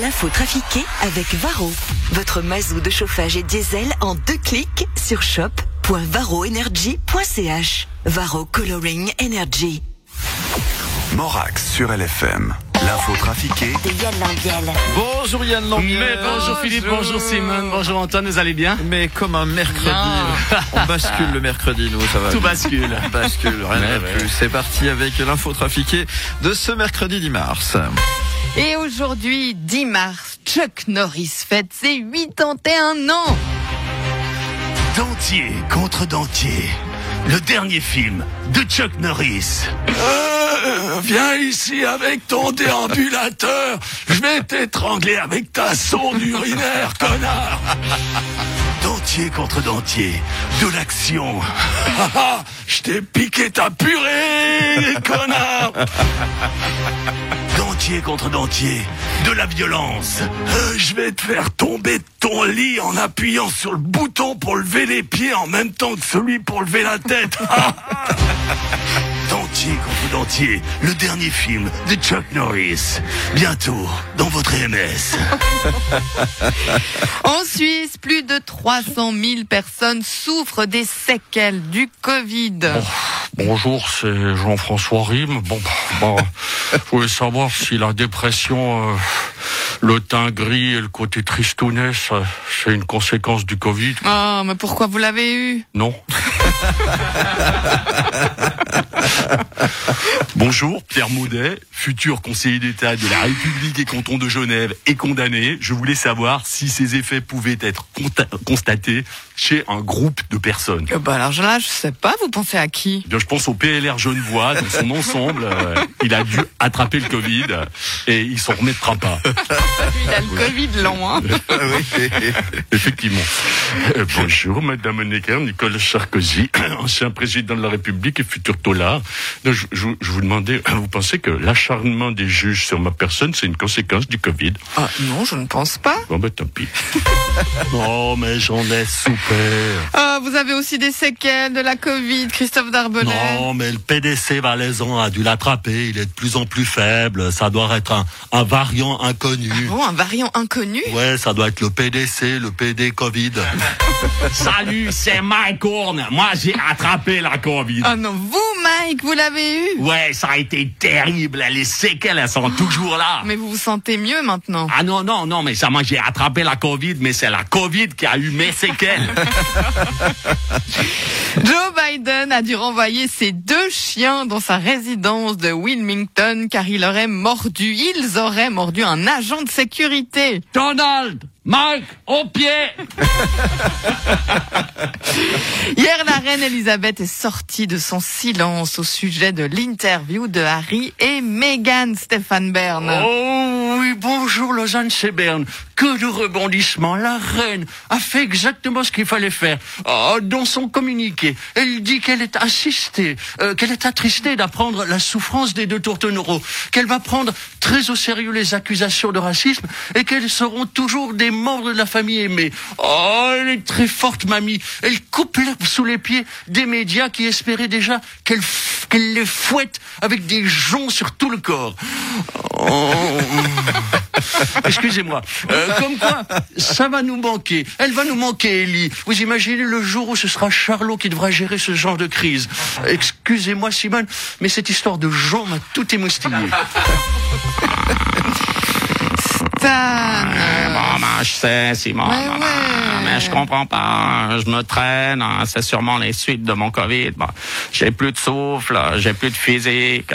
L'info trafiquée avec Varro. Votre mazou de chauffage et diesel en deux clics sur shop.varroenergy.ch. Varro Coloring Energy. Morax sur LFM. L'info trafiquée De Yann Lambiel. Bonjour Yann Lambiel. Mais bonjour Philippe, bonjour Simone, bonjour Antoine, vous allez bien? Mais comme un mercredi. On bascule le mercredi, nous, ça va. Tout bascule. Bascule, rien Ouais, de ouais. plus. C'est parti avec l'info trafiquée de ce mercredi 10 mars. Et aujourd'hui, 10 mars, Chuck Norris fête ses 81 ans. Dentier contre Dentier. Le dernier film de Chuck Norris. Euh, viens ici avec ton déambulateur. Je vais t'étrangler avec ta sonde urinaire, connard. Dentier contre dentier. De l'action. Ah, ah, Je t'ai piqué ta purée, connard. Dentier contre dentier. De la violence. Euh, je vais te faire tomber de ton lit en appuyant sur le bouton pour lever les pieds en même temps que celui pour lever la tête. Dentier contre dentier, le dernier film de Chuck Norris. Bientôt dans votre MS. En Suisse, plus de 300 000 personnes souffrent des séquelles du Covid. Bonjour, c'est Jean-François Rime. Bon, bon, je voulais savoir si la dépression, euh, le teint gris et le côté tristounet, c'est une conséquence du Covid. Oh, mais pourquoi vous l'avez eu? Non Bonjour, Pierre Maudet, futur conseiller d'État de la République et canton de Genève est condamné. Je voulais savoir si ces effets pouvaient être constatés chez un groupe de personnes. Euh, Bah alors là, je sais pas, vous pensez à qui? Eh bien, je pense au PLR Genevois, dans son ensemble, euh, il a dû attraper le Covid et il s'en remettra pas. Il a le Covid long, hein Effectivement. Euh, bonjour, Madame Necker, Nicolas Sarkozy, ancien président de la République et futur tolard. Donc, Je, je- je vous demandais, vous pensez que l'acharnement des juges sur ma personne, c'est une conséquence du Covid? Ah non, je ne pense pas. Bon, ben tant pis. oh, mais j'en ai souffert. Ah, vous avez aussi des séquelles de la Covid, Christophe Darbonnet Non, mais le PDC valaisan a dû l'attraper. Il est de plus en plus faible. Ça doit être un, un variant inconnu. Bon, un variant inconnu? Ouais, ça doit être le PDC, le PD Covid. Salut, c'est Mike Horn. Moi, j'ai attrapé la Covid. Ah non, vous, Mike, vous l'avez eu? Ouais, ça a été terrible. Les séquelles, elles sont toujours là. Mais vous vous sentez mieux maintenant Ah non, non, non, mais ça, moi, j'ai attrapé la Covid, mais c'est la Covid qui a eu mes séquelles. Joe Biden a dû renvoyer ses deux chiens dans sa résidence de Wilmington car il aurait mordu, ils auraient mordu un agent de sécurité. Donald, Mike, au pied. Hier, la reine Elisabeth est sortie de son silence au sujet de l'interview de Harry et Meghan, Stéphane Bern. Oh oui, bonjour Lausanne Seberne. Que de rebondissements. La reine a fait exactement ce qu'il fallait faire. Oh, dans son communiqué, elle dit qu'elle est assistée, euh, qu'elle est attristée d'apprendre la souffrance des deux tourtereaux, qu'elle va prendre très au sérieux les accusations de racisme et qu'elles seront toujours des membres de la famille aimée. Oh, elle est très forte, mamie. Elle coupe sous les pieds des médias qui espéraient déjà qu'elle qu'elle les fouette avec des joncs sur tout le corps. Oh. Excusez-moi. Euh, comme quoi, ça va nous manquer. Elle va nous manquer, Ellie. Vous imaginez le jour où ce sera Charlot qui devra gérer ce genre de crise. Excusez-moi, Simone, mais cette histoire de Jean m'a tout émoustillé. Stan. Bon, ben, je sais, Simon. Ouais, Mais je comprends pas. Je me traîne. hein, C'est sûrement les suites de mon Covid. Bon, j'ai plus de souffle. J'ai plus de physique.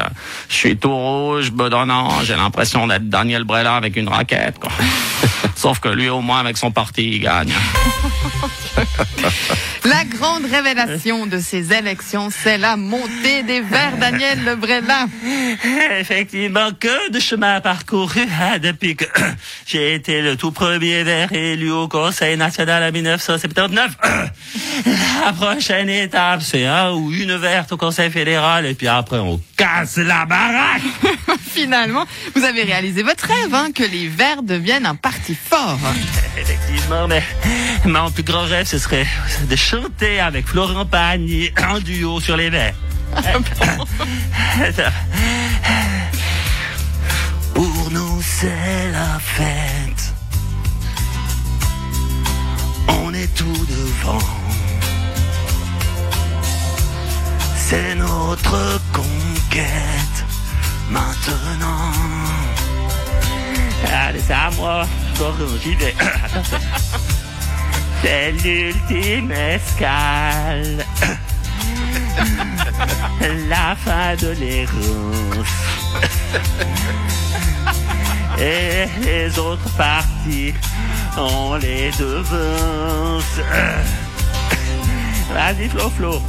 Je suis tout rouge, bedonnant. J'ai l'impression d'être Daniel Brella avec une raquette. quoi. Sauf que lui, au moins, avec son parti, il gagne. La grande révélation de ces élections, c'est la montée des Verts Daniel Lebrella. Effectivement, que de chemin parcouru hein, depuis que j'ai été le tout premier vert élu au Conseil national en 1979. La prochaine étape, c'est un ou une verte au Conseil fédéral et puis après on casse la baraque. Finalement, vous avez réalisé votre rêve, hein, que les Verts deviennent un parti Effectivement, mais mon plus grand rêve, ce serait de chanter avec Florent Pagny en duo sur les mers. Pour nous, c'est la fête. On est tout devant. C'est notre conquête maintenant. Allez, c'est à moi. Vais. Attention. C'est l'ultime escale. La fin de l'errance. Et les autres parties, on les devance. Vas-y, Flo, Flo.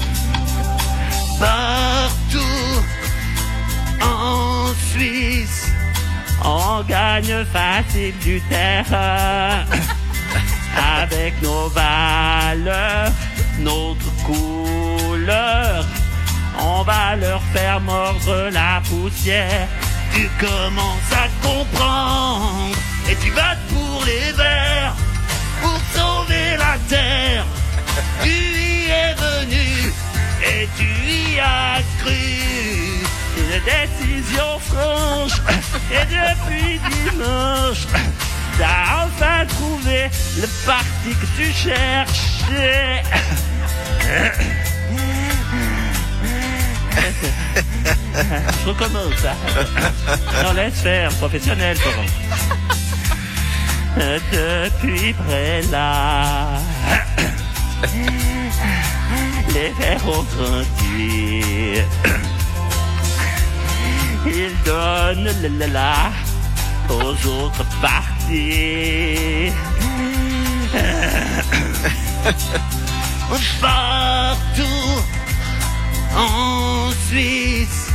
Partout en Suisse, On gagne facile du terrain avec nos valeurs, notre couleur. On va leur faire mordre la poussière. tu commences à comprendre et tu votes pour les verts pour sauver la terre. Tu y es venu et tu y as cru. Une décision franche et depuis dimanche, t'as enfin trouvé le parti que tu cherchais. Je recommence. hein. Non, laisse faire, professionnel, Florent. Depuis près là, les vers ont grandi. Ils donnent le la la aux autres parties. Partout en Suisse,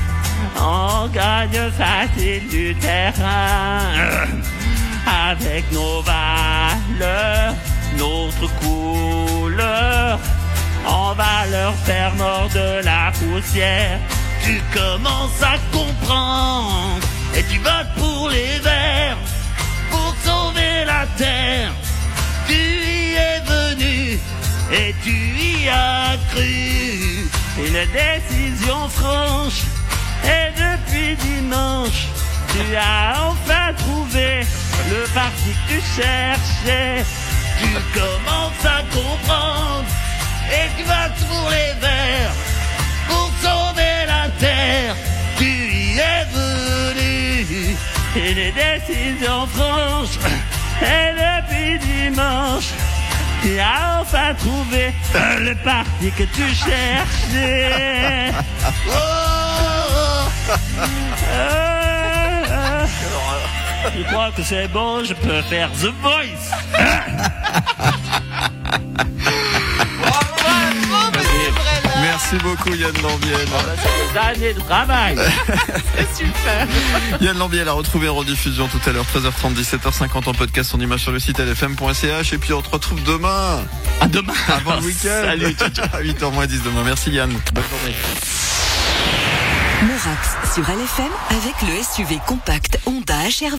On gagne facile du terrain avec nos valeurs, notre couleur. On va leur faire mordre la poussière. Tu commences à comprendre et tu votes pour les verts pour sauver la terre. Tu y es venu et tu y as cru. Une décision franche. Et depuis dimanche, tu as enfin trouvé le parti que tu cherchais. Tu commences à comprendre et tu votes pour les verts venu. Une décision franche. Et depuis dimanche, tu as enfin trouvé le parti que tu cherchais. Oh. Tu crois que c'est bon, je peux faire The Voice. Merci beaucoup Yann Lambiel. Des années de travail. C'est super. Yann Lambiel a retrouvé en rediffusion tout à l'heure 13h30 17h50 en podcast en image sur le site lfm.ch et puis on te retrouve demain À demain. avant le week-end Salut, ciao, ciao. à 8h moins 10 demain. Merci Yann. Bonne journée. Morax sur LFM avec le SUV compact Honda HR